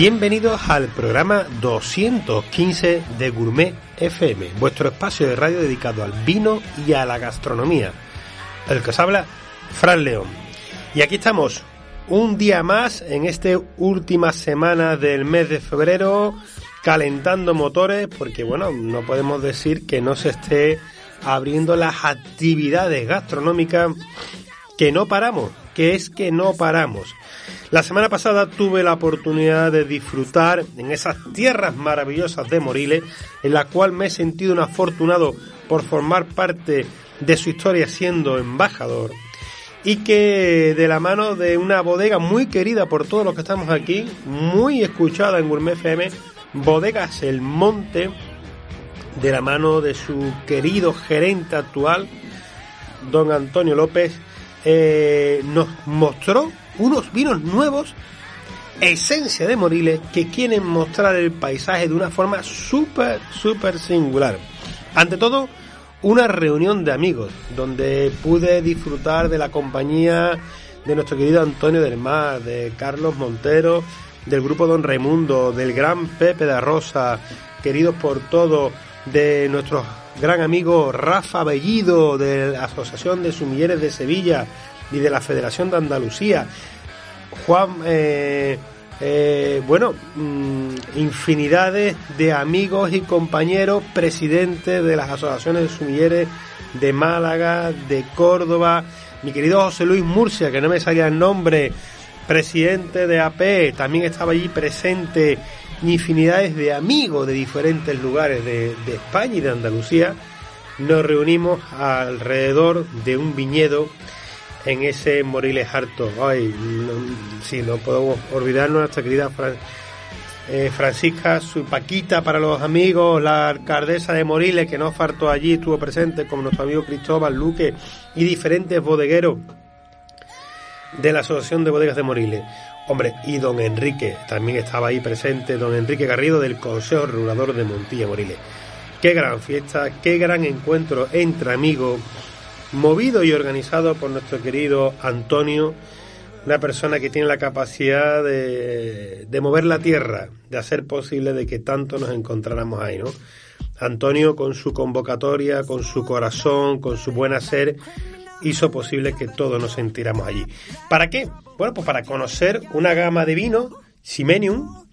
Bienvenidos al programa 215 de Gourmet FM, vuestro espacio de radio dedicado al vino y a la gastronomía. El que os habla, Fran León. Y aquí estamos, un día más en esta última semana del mes de febrero, calentando motores, porque bueno, no podemos decir que no se esté abriendo las actividades gastronómicas que no paramos, que es que no paramos. La semana pasada tuve la oportunidad de disfrutar en esas tierras maravillosas de Moriles, en la cual me he sentido un afortunado por formar parte de su historia siendo embajador y que de la mano de una bodega muy querida por todos los que estamos aquí, muy escuchada en Gourmet FM, Bodegas El Monte, de la mano de su querido gerente actual, don Antonio López, eh, nos mostró unos vinos nuevos, esencia de Moriles, que quieren mostrar el paisaje de una forma súper, súper singular. Ante todo, una reunión de amigos, donde pude disfrutar de la compañía de nuestro querido Antonio del Mar, de Carlos Montero, del grupo Don Raimundo, del gran Pepe de Rosa, queridos por todos, de nuestro gran amigo Rafa Bellido, de la Asociación de Sumilleres de Sevilla y de la Federación de Andalucía. Juan, eh, eh, bueno, mm, infinidades de amigos y compañeros, presidentes de las asociaciones de sumilleres de Málaga, de Córdoba, mi querido José Luis Murcia, que no me salía el nombre, presidente de AP, también estaba allí presente infinidades de amigos de diferentes lugares de, España y de Andalucía, nos reunimos alrededor de un viñedo en ese Moriles harto. Ay, no, sí, no podemos olvidarnos nuestra querida eh, Francisca, su Paquita para los amigos, la alcaldesa de Moriles que no faltó allí, estuvo presente con nuestro amigo Cristóbal Luque y diferentes bodegueros de la Asociación de Bodegas de Moriles. Hombre, y don Enrique, también estaba ahí presente, don Enrique Garrido del Consejo Regulador de Montilla Moriles. Qué gran fiesta, qué gran encuentro entre amigos, movido y organizado por nuestro querido Antonio, una persona que tiene la capacidad de, de mover la tierra, de hacer posible de que tanto nos encontráramos ahí, ¿no? Antonio con su convocatoria, con su corazón, con su buen hacer, hizo posible que todos nos sentiramos allí. ¿Para qué? Bueno, pues para conocer una gama de vino, Simenium,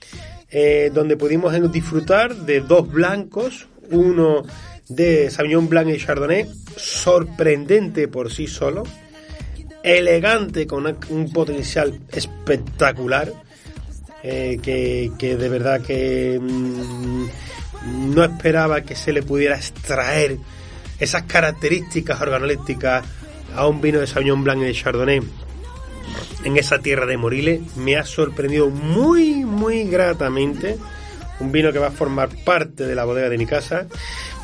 eh, donde pudimos disfrutar de dos blancos, uno de Sauvignon Blanc y Chardonnay, sorprendente por sí solo, elegante con un potencial espectacular, eh, que, que, de verdad que mm, no esperaba que se le pudiera extraer esas características organolépticas a un vino de Sauvignon Blanc y de Chardonnay en esa tierra de Moriles me ha sorprendido muy, muy gratamente. Un vino que va a formar parte de la bodega de mi casa.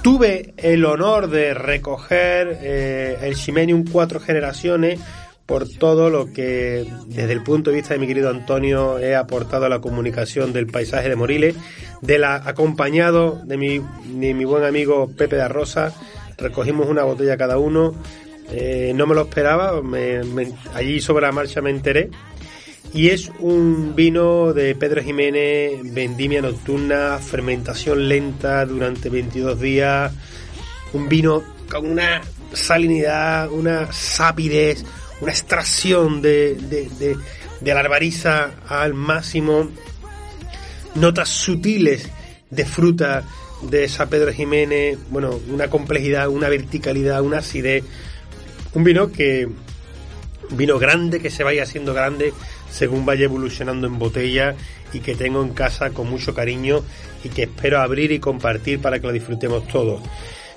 Tuve el honor de recoger eh, el Ximenium cuatro generaciones por todo lo que desde el punto de vista de mi querido Antonio he aportado a la comunicación del paisaje de Moriles, de la acompañado de mi, de mi buen amigo Pepe de Rosa, recogimos una botella cada uno eh, no me lo esperaba, allí sobre la marcha me enteré. Y es un vino de Pedro Jiménez, vendimia nocturna, fermentación lenta durante 22 días. Un vino con una salinidad, una sapidez, una extracción de, de, de la arbariza al máximo. Notas sutiles de fruta de San Pedro Jiménez, bueno, una complejidad, una verticalidad, una acidez un vino que. vino grande que se vaya haciendo grande según vaya evolucionando en botella y que tengo en casa con mucho cariño y que espero abrir y compartir para que lo disfrutemos todos.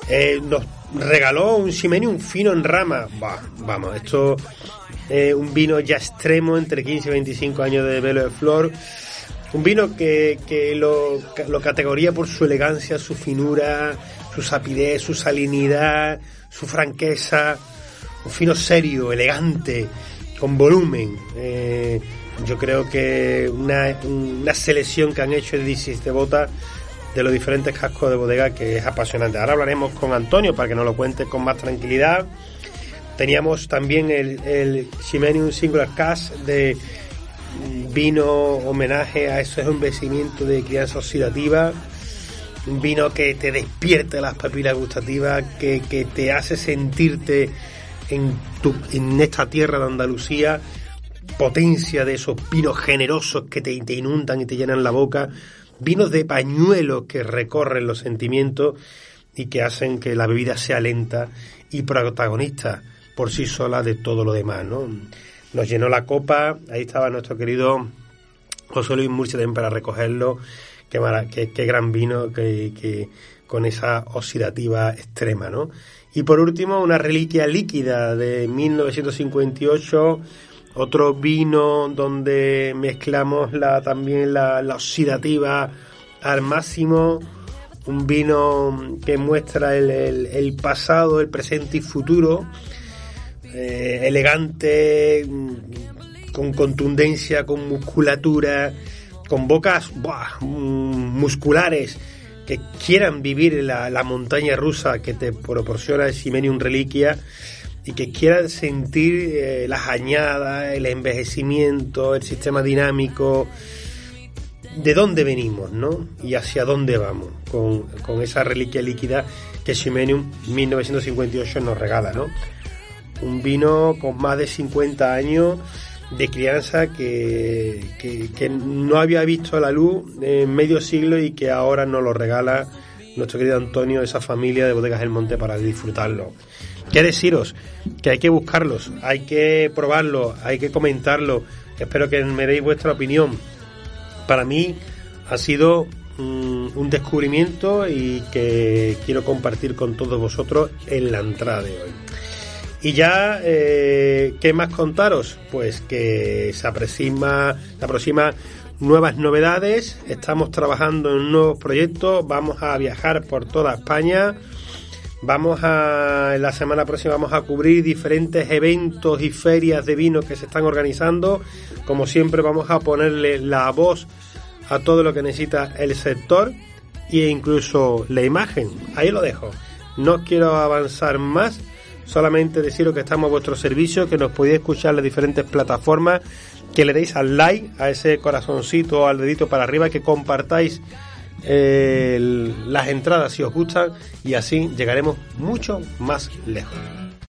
Eh, nos regaló un Ximeni, un fino en rama. vamos, esto es un vino ya extremo, entre 15 y 25 años de velo de flor. Un vino que, que lo, lo categoría por su elegancia, su finura, su sapidez, su salinidad, su franqueza un fino serio, elegante, con volumen. Eh, yo creo que una, una, selección que han hecho de 17 botas de los diferentes cascos de bodega que es apasionante. Ahora hablaremos con Antonio para que nos lo cuente con más tranquilidad. Teníamos también el, el Ximenium Singular Cask de vino homenaje a esos envejecimientos de crianza oxidativa, un vino que te despierte las papilas gustativas, que, te hace sentirte en, tu, en esta tierra de Andalucía, potencia de esos vinos generosos que te, inundan y te llenan la boca, vinos de pañuelo que recorren los sentimientos y que hacen que la bebida sea lenta y protagonista por sí sola de todo lo demás, ¿no? Nos llenó la copa, ahí estaba nuestro querido José Luis Murcia para recogerlo, qué, qué, gran vino que, con esa oxidativa extrema, ¿no? Y por último, una reliquia líquida de 1958, otro vino donde mezclamos la, también la, oxidativa al máximo, un vino que muestra el, pasado, el presente y futuro, eh, elegante, con contundencia, con musculatura, con bocas musculares que quieran vivir la, la montaña rusa que te proporciona el Simenium Reliquia y que quieran sentir eh, las añadas, el envejecimiento, el sistema dinámico, de dónde venimos, ¿no? Y hacia dónde vamos con, esa reliquia líquida que Ximenium 1958 nos regala, ¿no? Un vino con más de 50 años de crianza que, que, no había visto la luz en medio siglo y que ahora nos lo regala nuestro querido Antonio, esa familia de Bodegas del Monte para disfrutarlo. ¿Qué deciros? Que hay que buscarlos, hay que probarlo, hay que comentarlo. Espero que me deis vuestra opinión para mí ha sido un descubrimiento y que quiero compartir con todos vosotros en la entrada de hoy. Y ya, eh, ¿qué más contaros? Pues que se aproxima, se aproxima nuevas novedades, estamos trabajando en nuevos proyectos, vamos a viajar por toda España, vamos a, en la semana próxima vamos a cubrir diferentes eventos y ferias de vino que se están organizando, como siempre vamos a ponerle la voz a todo lo que necesita el sector e incluso la imagen. Ahí lo dejo. No quiero avanzar más, solamente deciros que estamos a vuestro servicio, que nos podéis escuchar en las diferentes plataformas, que le deis al like, a ese corazoncito, al dedito para arriba, que compartáis eh, las entradas si os gustan y así llegaremos mucho más lejos.